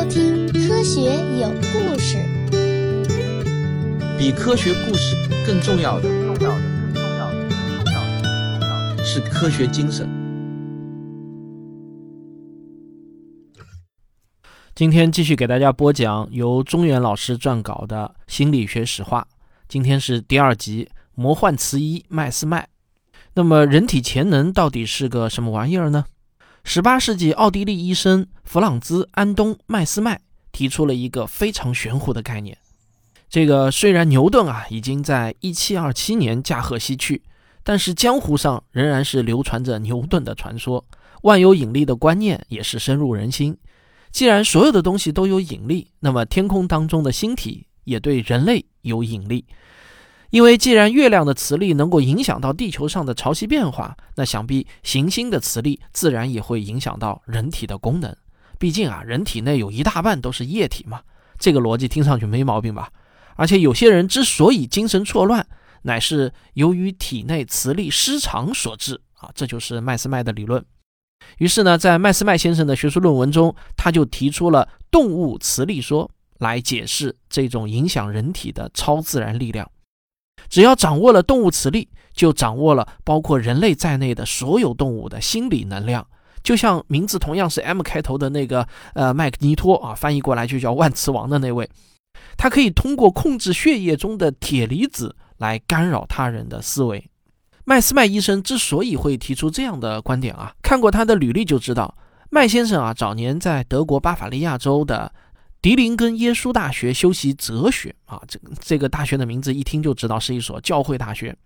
收听《科学有故事》。比科学故事更重要的，重要的，更重要的，更重要的，重要是科学精神。今天继续给大家播讲由中原老师撰稿的心理学史话。今天是第二集《魔幻词一麦斯麦》。那么，人体潜能到底是个什么玩意儿呢？十八世纪，奥地利医生弗朗兹·安东·麦斯麦提出了一个非常玄乎的概念。这个虽然牛顿啊已经在一七二七年驾鹤西去，但是江湖上仍然是流传着牛顿的传说，万有引力的观念也是深入人心。既然所有的东西都有引力，那么天空当中的星体也对人类有引力。因为既然月亮的磁力能够影响到地球上的潮汐变化，那想必行星的磁力自然也会影响到人体的功能。毕竟啊，人体内有一大半都是液体嘛，这个逻辑听上去没毛病吧？而且有些人之所以精神错乱，乃是由于体内磁力失常所致啊，这就是麦斯麦的理论。于是呢，在麦斯麦先生的学术论文中，他就提出了动物磁力说来解释这种影响人体的超自然力量。只要掌握了动物磁力，就掌握了包括人类在内的所有动物的心理能量。就像名字同样是 M 开头的那个呃麦克尼托啊，翻译过来就叫万磁王的那位，他可以通过控制血液中的铁离子来干扰他人的思维。麦斯麦医生之所以会提出这样的观点啊，看过他的履历就知道，麦先生啊早年在德国巴伐利亚州的。迪林根耶稣大学修习哲学啊，这这个大学的名字一听就知道是一所教会大学。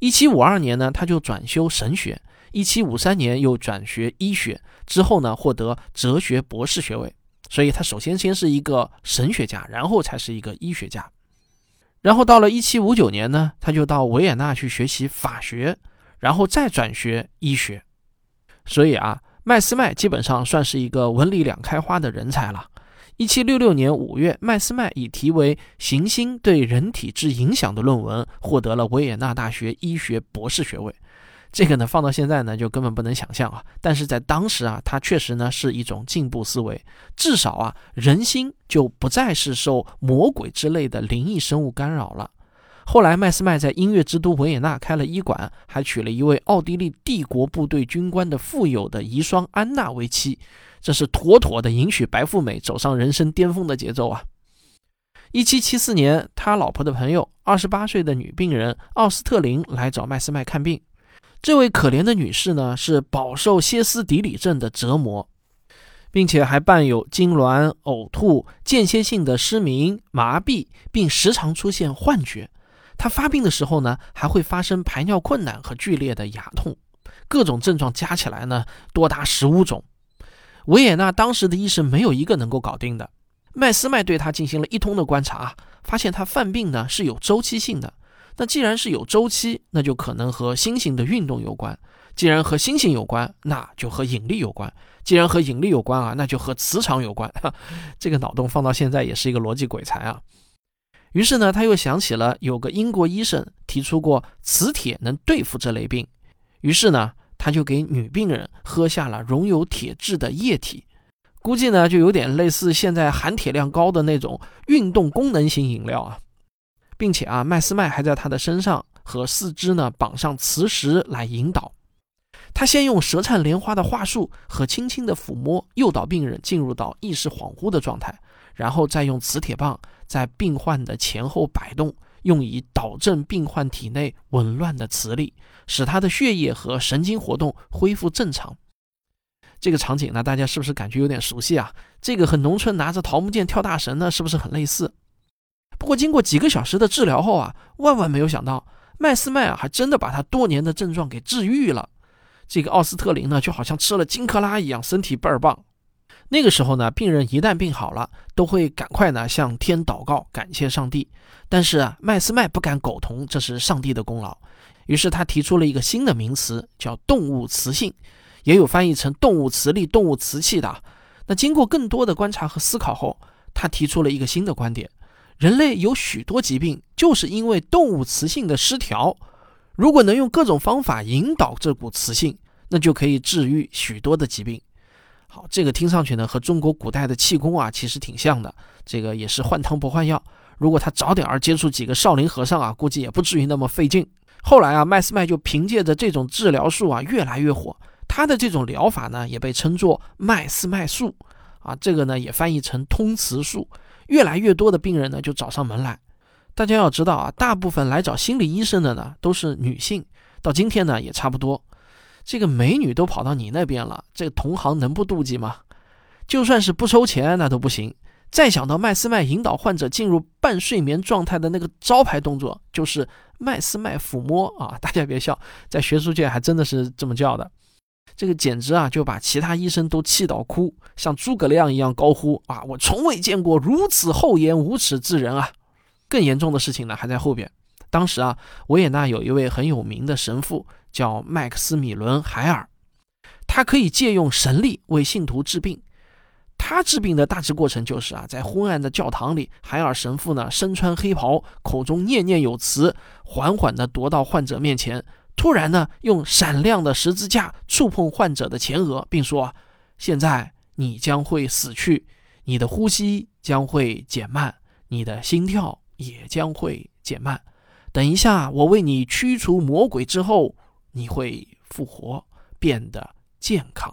一七五二年呢，他就转修神学；一七五三年又转学医学，之后呢获得哲学博士学位。所以他首先先是一个神学家，然后才是一个医学家。然后到了一七五九年呢，他就到维也纳去学习法学，然后再转学医学。所以啊，麦斯麦基本上算是一个文理两开花的人才了。一七六六年五月，麦斯麦以题为《行星对人体之影响》的论文获得了维也纳大学医学博士学位。这个呢，放到现在呢，就根本不能想象啊。但是在当时啊，它确实呢是一种进步思维。至少啊，人心就不再是受魔鬼之类的灵异生物干扰了。后来，麦斯麦在音乐之都维也纳开了医馆，还娶了一位奥地利帝国部队军官的富有的遗孀安娜为妻。这是妥妥的迎娶白富美走上人生巅峰的节奏啊！一七七四年，他老婆的朋友，二十八岁的女病人奥斯特林来找麦斯麦看病。这位可怜的女士呢，是饱受歇斯底里症的折磨，并且还伴有痉挛、呕吐、间歇性的失明、麻痹，并时常出现幻觉。他发病的时候呢，还会发生排尿困难和剧烈的牙痛，各种症状加起来呢，多达十五种。维也纳当时的医生没有一个能够搞定的。麦斯麦对他进行了一通的观察，发现他犯病呢是有周期性的。那既然是有周期，那就可能和星星的运动有关。既然和星星有关，那就和引力有关。既然和引力有关啊，那就和磁场有关。这个脑洞放到现在也是一个逻辑鬼才啊。于是呢，他又想起了有个英国医生提出过磁铁能对付这类病。于是呢。他就给女病人喝下了溶有铁质的液体，估计呢就有点类似现在含铁量高的那种运动功能型饮料啊，并且啊，麦斯麦还在他的身上和四肢呢绑上磁石来引导。他先用舌灿莲花的话术和轻轻的抚摸诱导病人进入到意识恍惚的状态，然后再用磁铁棒在病患的前后摆动。用以导正病患体内紊乱的磁力，使他的血液和神经活动恢复正常。这个场景呢，大家是不是感觉有点熟悉啊？这个和农村拿着桃木剑跳大神呢，是不是很类似？不过经过几个小时的治疗后啊，万万没有想到，麦斯麦啊，还真的把他多年的症状给治愈了。这个奥斯特林呢，就好像吃了金克拉一样，身体倍儿棒。那个时候呢，病人一旦病好了，都会赶快呢向天祷告，感谢上帝。但是啊，麦斯麦不敢苟同这是上帝的功劳，于是他提出了一个新的名词，叫动物磁性，也有翻译成动物磁力、动物磁气的。那经过更多的观察和思考后，他提出了一个新的观点：人类有许多疾病，就是因为动物磁性的失调。如果能用各种方法引导这股磁性，那就可以治愈许多的疾病。好，这个听上去呢和中国古代的气功啊其实挺像的，这个也是换汤不换药。如果他早点儿接触几个少林和尚啊，估计也不至于那么费劲。后来啊，麦斯麦就凭借着这种治疗术啊越来越火，他的这种疗法呢也被称作麦斯麦术啊，这个呢也翻译成通雌术。越来越多的病人呢就找上门来。大家要知道啊，大部分来找心理医生的呢都是女性，到今天呢也差不多。这个美女都跑到你那边了，这个同行能不妒忌吗？就算是不收钱那都不行。再想到麦斯麦引导患者进入半睡眠状态的那个招牌动作，就是麦斯麦抚摸啊！大家别笑，在学术界还真的是这么叫的。这个简直啊，就把其他医生都气到哭，像诸葛亮一样高呼啊！我从未见过如此厚颜无耻之人啊！更严重的事情呢，还在后边。当时啊，维也纳有一位很有名的神父，叫麦克斯米伦·海尔，他可以借用神力为信徒治病。他治病的大致过程就是啊，在昏暗的教堂里，海尔神父呢身穿黑袍，口中念念有词，缓缓地踱到患者面前。突然呢，用闪亮的十字架触碰患者的前额，并说：“现在你将会死去，你的呼吸将会减慢，你的心跳也将会减慢。等一下，我为你驱除魔鬼之后，你会复活，变得健康。”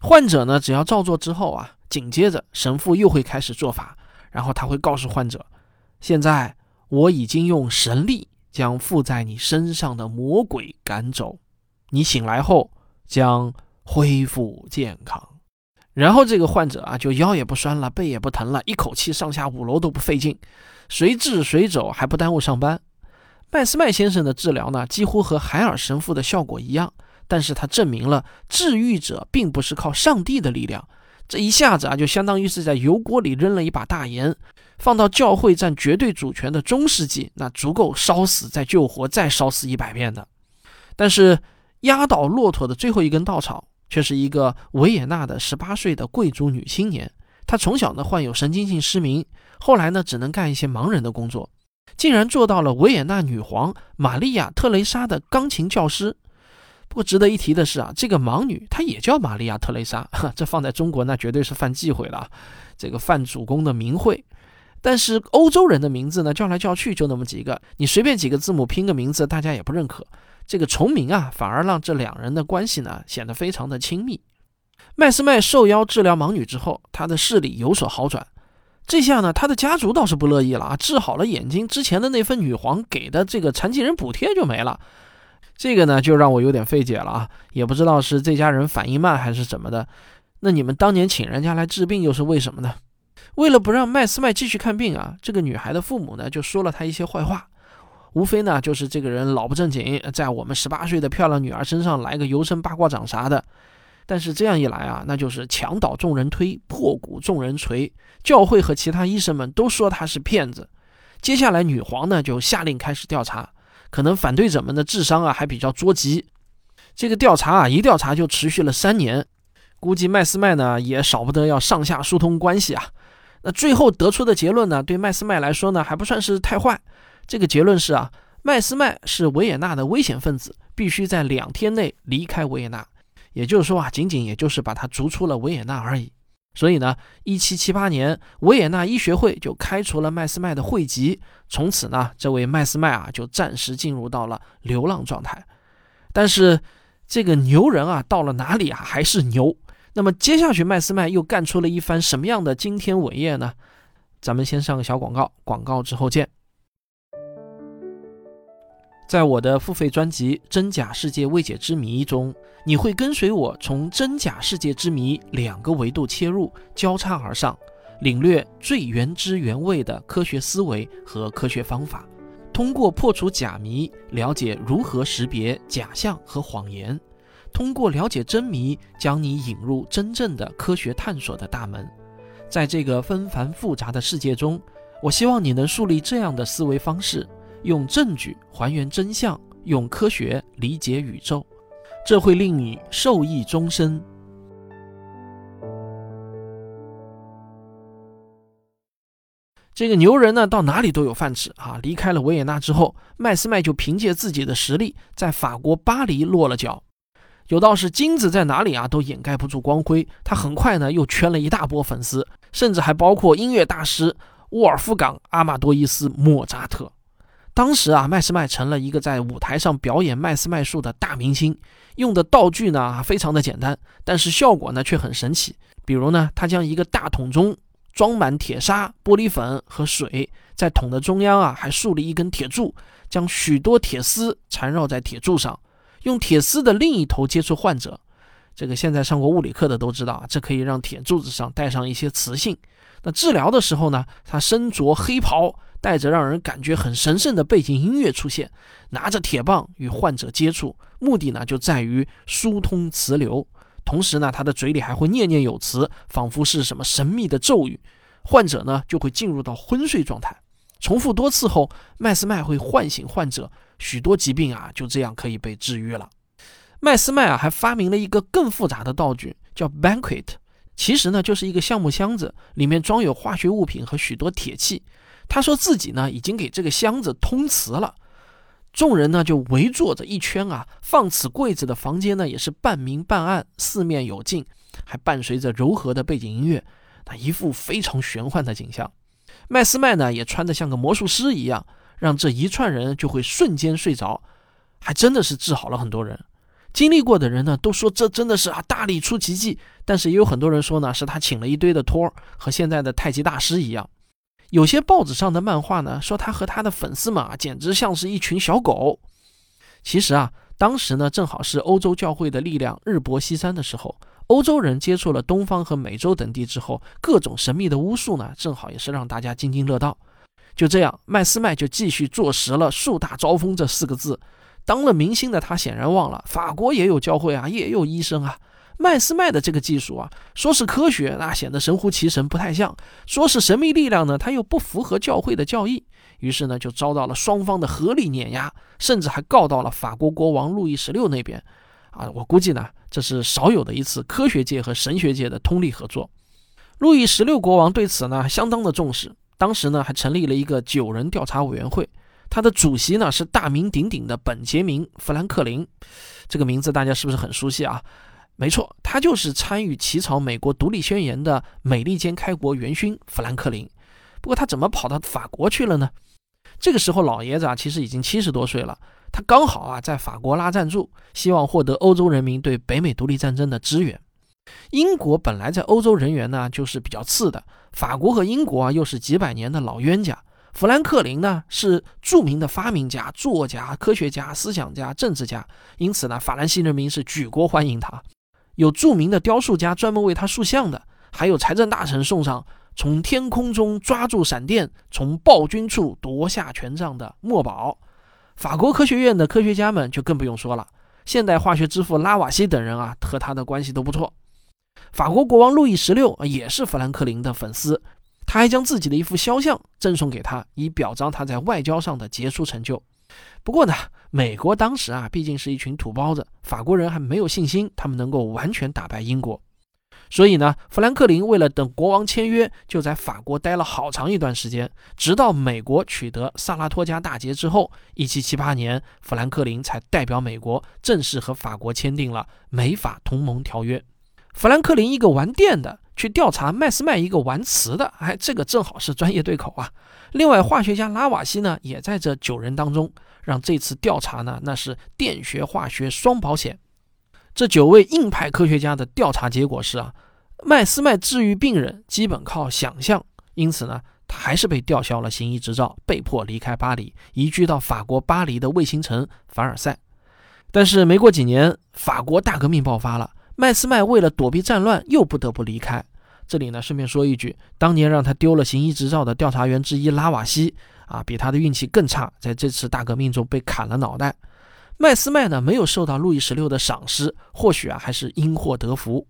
患者呢，只要照做之后啊，紧接着神父又会开始做法，然后他会告诉患者：“现在我已经用神力。”将附在你身上的魔鬼赶走，你醒来后将恢复健康。然后这个患者啊，就腰也不酸了，背也不疼了，一口气上下五楼都不费劲，随治随走，还不耽误上班。麦斯麦先生的治疗呢，几乎和海尔神父的效果一样，但是他证明了治愈者并不是靠上帝的力量。这一下子啊，就相当于是在油锅里扔了一把大盐。放到教会占绝对主权的中世纪，那足够烧死再救活，再烧死一百遍的。但是压倒骆驼的最后一根稻草，却是一个维也纳的十八岁的贵族女青年。她从小呢患有神经性失明，后来呢只能干一些盲人的工作，竟然做到了维也纳女皇玛利亚特蕾莎的钢琴教师。不过值得一提的是啊，这个盲女她也叫玛利亚特蕾莎，这放在中国那绝对是犯忌讳了，这个犯主公的名讳。但是欧洲人的名字呢，叫来叫去就那么几个，你随便几个字母拼个名字，大家也不认可。这个重名啊，反而让这两人的关系呢显得非常的亲密。麦斯麦受邀治疗盲女之后，他的视力有所好转。这下呢，他的家族倒是不乐意了啊，治好了眼睛，之前的那份女皇给的这个残疾人补贴就没了。这个呢，就让我有点费解了啊，也不知道是这家人反应慢还是怎么的。那你们当年请人家来治病又是为什么呢？为了不让麦斯麦继续看病啊，这个女孩的父母呢就说了她一些坏话，无非呢就是这个人老不正经，在我们十八岁的漂亮女儿身上来个油生八卦掌啥的。但是这样一来啊，那就是墙倒众人推，破鼓众人锤，教会和其他医生们都说他是骗子。接下来女皇呢就下令开始调查，可能反对者们的智商啊还比较捉急。这个调查啊一调查就持续了三年，估计麦斯麦呢也少不得要上下疏通关系啊。那最后得出的结论呢？对麦斯麦来说呢，还不算是太坏。这个结论是啊，麦斯麦是维也纳的危险分子，必须在两天内离开维也纳。也就是说啊，仅仅也就是把他逐出了维也纳而已。所以呢，一七七八年，维也纳医学会就开除了麦斯麦的会籍，从此呢，这位麦斯麦啊就暂时进入到了流浪状态。但是这个牛人啊，到了哪里啊，还是牛。那么接下去，麦斯麦又干出了一番什么样的惊天伟业呢？咱们先上个小广告，广告之后见。在我的付费专辑《真假世界未解之谜》中，你会跟随我从真假世界之谜两个维度切入，交叉而上，领略最原汁原味的科学思维和科学方法，通过破除假谜，了解如何识别假象和谎言。通过了解真谜，将你引入真正的科学探索的大门。在这个纷繁复杂的世界中，我希望你能树立这样的思维方式：用证据还原真相，用科学理解宇宙。这会令你受益终身。这个牛人呢，到哪里都有饭吃啊！离开了维也纳之后，麦斯麦就凭借自己的实力，在法国巴黎落了脚。有道是金子在哪里啊，都掩盖不住光辉。他很快呢，又圈了一大波粉丝，甚至还包括音乐大师沃尔夫冈·阿马多伊斯·莫扎特。当时啊，麦斯麦成了一个在舞台上表演麦斯麦术的大明星，用的道具呢非常的简单，但是效果呢却很神奇。比如呢，他将一个大桶中装满铁砂、玻璃粉和水，在桶的中央啊还竖了一根铁柱，将许多铁丝缠绕在铁柱上。用铁丝的另一头接触患者，这个现在上过物理课的都知道啊，这可以让铁柱子上带上一些磁性。那治疗的时候呢，他身着黑袍，带着让人感觉很神圣的背景音乐出现，拿着铁棒与患者接触，目的呢就在于疏通磁流。同时呢，他的嘴里还会念念有词，仿佛是什么神秘的咒语，患者呢就会进入到昏睡状态。重复多次后，麦斯麦会唤醒患者。许多疾病啊，就这样可以被治愈了。麦斯麦啊，还发明了一个更复杂的道具，叫 banquet。其实呢，就是一个橡木箱子，里面装有化学物品和许多铁器。他说自己呢，已经给这个箱子通磁了。众人呢，就围坐着一圈啊。放此柜子的房间呢，也是半明半暗，四面有镜，还伴随着柔和的背景音乐，那一副非常玄幻的景象。麦斯麦呢，也穿得像个魔术师一样。让这一串人就会瞬间睡着，还真的是治好了很多人。经历过的人呢，都说这真的是啊大力出奇迹。但是也有很多人说呢，是他请了一堆的托儿，和现在的太极大师一样。有些报纸上的漫画呢，说他和他的粉丝们啊，简直像是一群小狗。其实啊，当时呢，正好是欧洲教会的力量日薄西山的时候，欧洲人接触了东方和美洲等地之后，各种神秘的巫术呢，正好也是让大家津津乐道。就这样，麦斯麦就继续坐实了“树大招风”这四个字。当了明星的他显然忘了，法国也有教会啊，也有医生啊。麦斯麦的这个技术啊，说是科学，那显得神乎其神，不太像；说是神秘力量呢，他又不符合教会的教义。于是呢，就遭到了双方的合力碾压，甚至还告到了法国国王路易十六那边。啊，我估计呢，这是少有的一次科学界和神学界的通力合作。路易十六国王对此呢，相当的重视。当时呢，还成立了一个九人调查委员会，他的主席呢是大名鼎鼎的本杰明·富兰克林，这个名字大家是不是很熟悉啊？没错，他就是参与起草美国独立宣言的美利坚开国元勋富兰克林。不过他怎么跑到法国去了呢？这个时候老爷子啊，其实已经七十多岁了，他刚好啊在法国拉赞助，希望获得欧洲人民对北美独立战争的支援。英国本来在欧洲人员呢就是比较次的，法国和英国啊又是几百年的老冤家。富兰克林呢是著名的发明家、作家、科学家、思想家、政治家，因此呢法兰西人民是举国欢迎他。有著名的雕塑家专门为他塑像的，还有财政大臣送上从天空中抓住闪电、从暴君处夺下权杖的墨宝。法国科学院的科学家们就更不用说了，现代化学之父拉瓦锡等人啊和他的关系都不错。法国国王路易十六也是富兰克林的粉丝，他还将自己的一幅肖像赠送给他，以表彰他在外交上的杰出成就。不过呢，美国当时啊毕竟是一群土包子，法国人还没有信心他们能够完全打败英国，所以呢，富兰克林为了等国王签约，就在法国待了好长一段时间，直到美国取得萨拉托加大捷之后一七七八年，富兰克林才代表美国正式和法国签订了美法同盟条约。富兰克林一个玩电的去调查麦斯麦一个玩磁的，哎，这个正好是专业对口啊。另外，化学家拉瓦锡呢也在这九人当中，让这次调查呢那是电学化学双保险。这九位硬派科学家的调查结果是啊，麦斯麦治愈病人基本靠想象，因此呢，他还是被吊销了行医执照，被迫离开巴黎，移居到法国巴黎的卫星城凡尔赛。但是没过几年，法国大革命爆发了。麦斯麦为了躲避战乱，又不得不离开。这里呢，顺便说一句，当年让他丢了行医执照的调查员之一拉瓦锡啊，比他的运气更差，在这次大革命中被砍了脑袋。麦斯麦呢，没有受到路易十六的赏识，或许啊，还是因祸得福。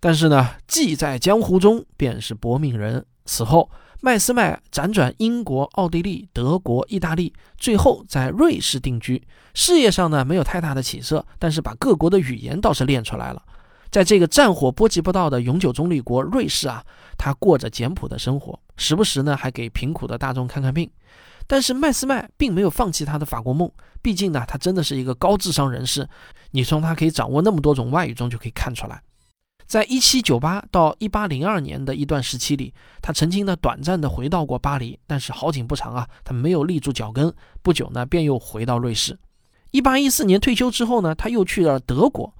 但是呢，既在江湖中，便是搏命人。此后，麦斯麦辗转英国、奥地利、德国、意大利，最后在瑞士定居。事业上呢，没有太大的起色，但是把各国的语言倒是练出来了。在这个战火波及不到的永久中立国瑞士啊，他过着简朴的生活，时不时呢还给贫苦的大众看看病。但是麦斯麦并没有放弃他的法国梦，毕竟呢，他真的是一个高智商人士。你从他可以掌握那么多种外语中就可以看出来。在一七九八到一八零二年的一段时期里，他曾经呢短暂的回到过巴黎，但是好景不长啊，他没有立住脚跟，不久呢便又回到瑞士。一八一四年退休之后呢，他又去了德国，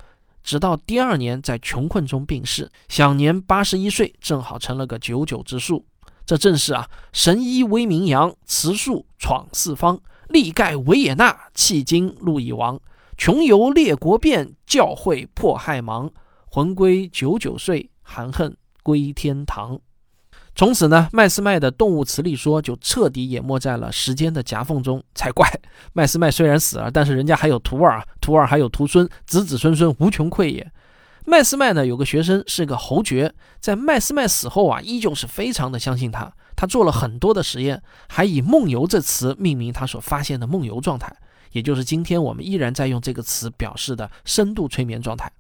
直到第二年在穷困中病逝，享年八十一岁，正好成了个九九之数。这正是啊，神医威名扬，慈术闯四方，力盖维也纳，迄今路已亡。穷游列国变，教会迫害忙。魂归九九岁，含恨归天堂。从此呢，麦斯麦的动物磁力说就彻底淹没在了时间的夹缝中。才怪！麦斯麦虽然死了，但是人家还有徒儿啊，徒儿还有徒孙，子子孙孙无穷匮也。麦斯麦呢，有个学生是个侯爵，在麦斯麦死后啊，依旧是非常的相信他。他做了很多的实验，还以“梦游”这词命名他所发现的梦游状态，也就是今天我们依然在用这个词表示的深度催眠状态。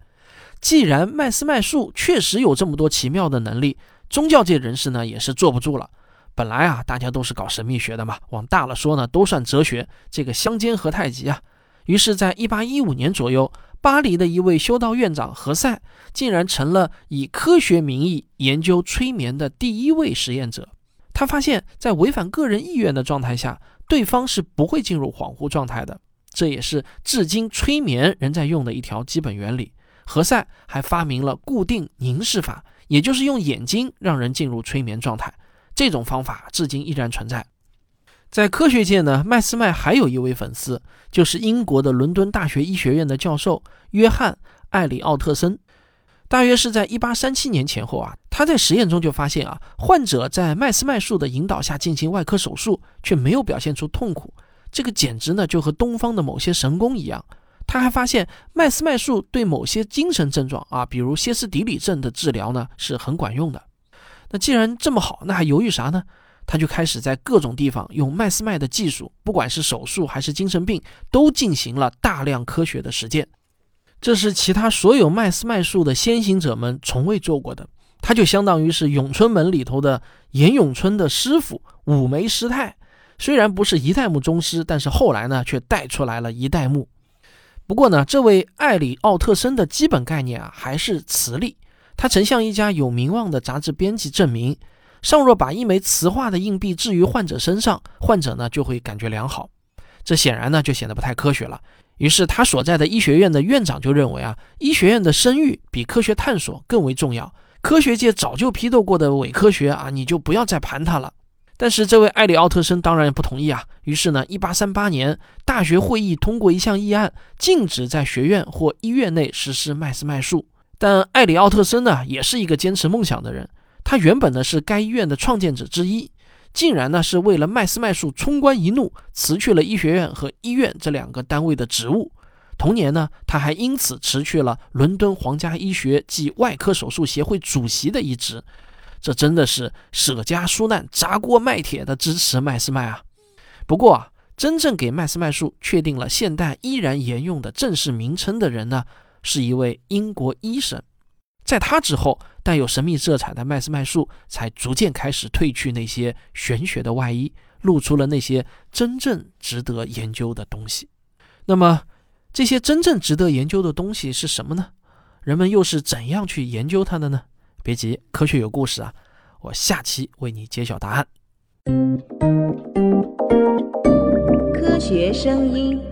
既然麦斯麦术确实有这么多奇妙的能力，宗教界人士呢也是坐不住了。本来啊，大家都是搞神秘学的嘛，往大了说呢，都算哲学，这个相煎何太急啊。于是，在一八一五年左右。巴黎的一位修道院长何塞竟然成了以科学名义研究催眠的第一位实验者。他发现，在违反个人意愿的状态下，对方是不会进入恍惚状态的。这也是至今催眠仍在用的一条基本原理。何塞还发明了固定凝视法，也就是用眼睛让人进入催眠状态。这种方法至今依然存在。在科学界呢，麦斯麦还有一位粉丝，就是英国的伦敦大学医学院的教授约翰·艾里奥特森。大约是在一八三七年前后啊，他在实验中就发现啊，患者在麦斯麦术的引导下进行外科手术，却没有表现出痛苦。这个简直呢就和东方的某些神功一样。他还发现麦斯麦术对某些精神症状啊，比如歇斯底里症的治疗呢是很管用的。那既然这么好，那还犹豫啥呢？他就开始在各种地方用麦斯麦的技术，不管是手术还是精神病，都进行了大量科学的实践。这是其他所有麦斯麦术的先行者们从未做过的。他就相当于是咏春门里头的严咏春的师傅五梅师太，虽然不是一代目宗师，但是后来呢却带出来了一代目。不过呢，这位艾里奥特森的基本概念啊还是磁力。他曾向一家有名望的杂志编辑证明。尚若把一枚磁化的硬币置于患者身上，患者呢就会感觉良好。这显然呢就显得不太科学了。于是他所在的医学院的院长就认为啊，医学院的声誉比科学探索更为重要。科学界早就批斗过的伪科学啊，你就不要再盘它了。但是这位艾里奥特森当然不同意啊。于是呢，一八三八年大学会议通过一项议案，禁止在学院或医院内实施麦斯麦术。但艾里奥特森呢，也是一个坚持梦想的人。他原本呢是该医院的创建者之一，竟然呢是为了麦斯麦术冲冠一怒，辞去了医学院和医院这两个单位的职务。同年呢，他还因此辞去了伦敦皇家医学及外科手术协会主席的一职。这真的是舍家纾难、砸锅卖铁的支持麦斯麦啊！不过啊，真正给麦斯麦术确定了现代依然沿用的正式名称的人呢，是一位英国医生。在他之后，带有神秘色彩的麦斯麦术才逐渐开始褪去那些玄学的外衣，露出了那些真正值得研究的东西。那么，这些真正值得研究的东西是什么呢？人们又是怎样去研究它的呢？别急，科学有故事啊！我下期为你揭晓答案。科学声音。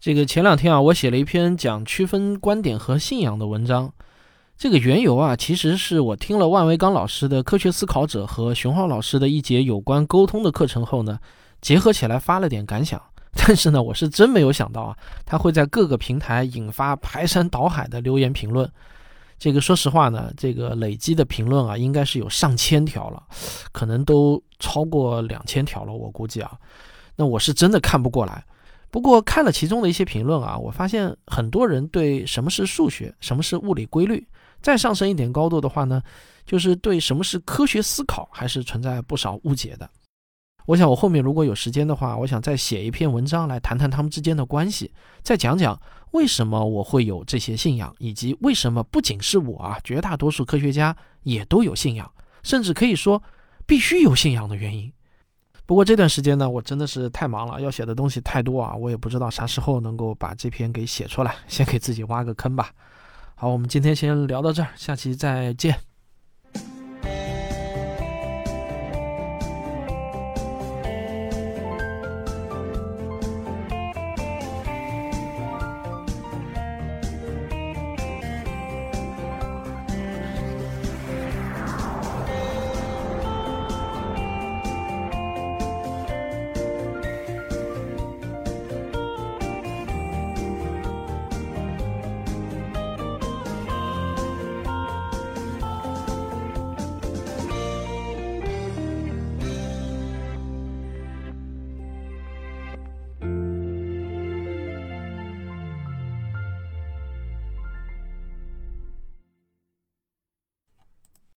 这个前两天啊，我写了一篇讲区分观点和信仰的文章。这个缘由啊，其实是我听了万维刚老师的《科学思考者》和熊浩老师的一节有关沟通的课程后呢，结合起来发了点感想。但是呢，我是真没有想到啊，他会在各个平台引发排山倒海的留言评论。这个说实话呢，这个累积的评论啊，应该是有上千条了，可能都超过两千条了，我估计啊。那我是真的看不过来。不过看了其中的一些评论啊，我发现很多人对什么是数学、什么是物理规律，再上升一点高度的话呢，就是对什么是科学思考，还是存在不少误解的。我想我后面如果有时间的话，我想再写一篇文章来谈谈他们之间的关系，再讲讲为什么我会有这些信仰，以及为什么不仅是我啊，绝大多数科学家也都有信仰，甚至可以说必须有信仰的原因。不过这段时间呢，我真的是太忙了，要写的东西太多啊，我也不知道啥时候能够把这篇给写出来，先给自己挖个坑吧。好，我们今天先聊到这儿，下期再见。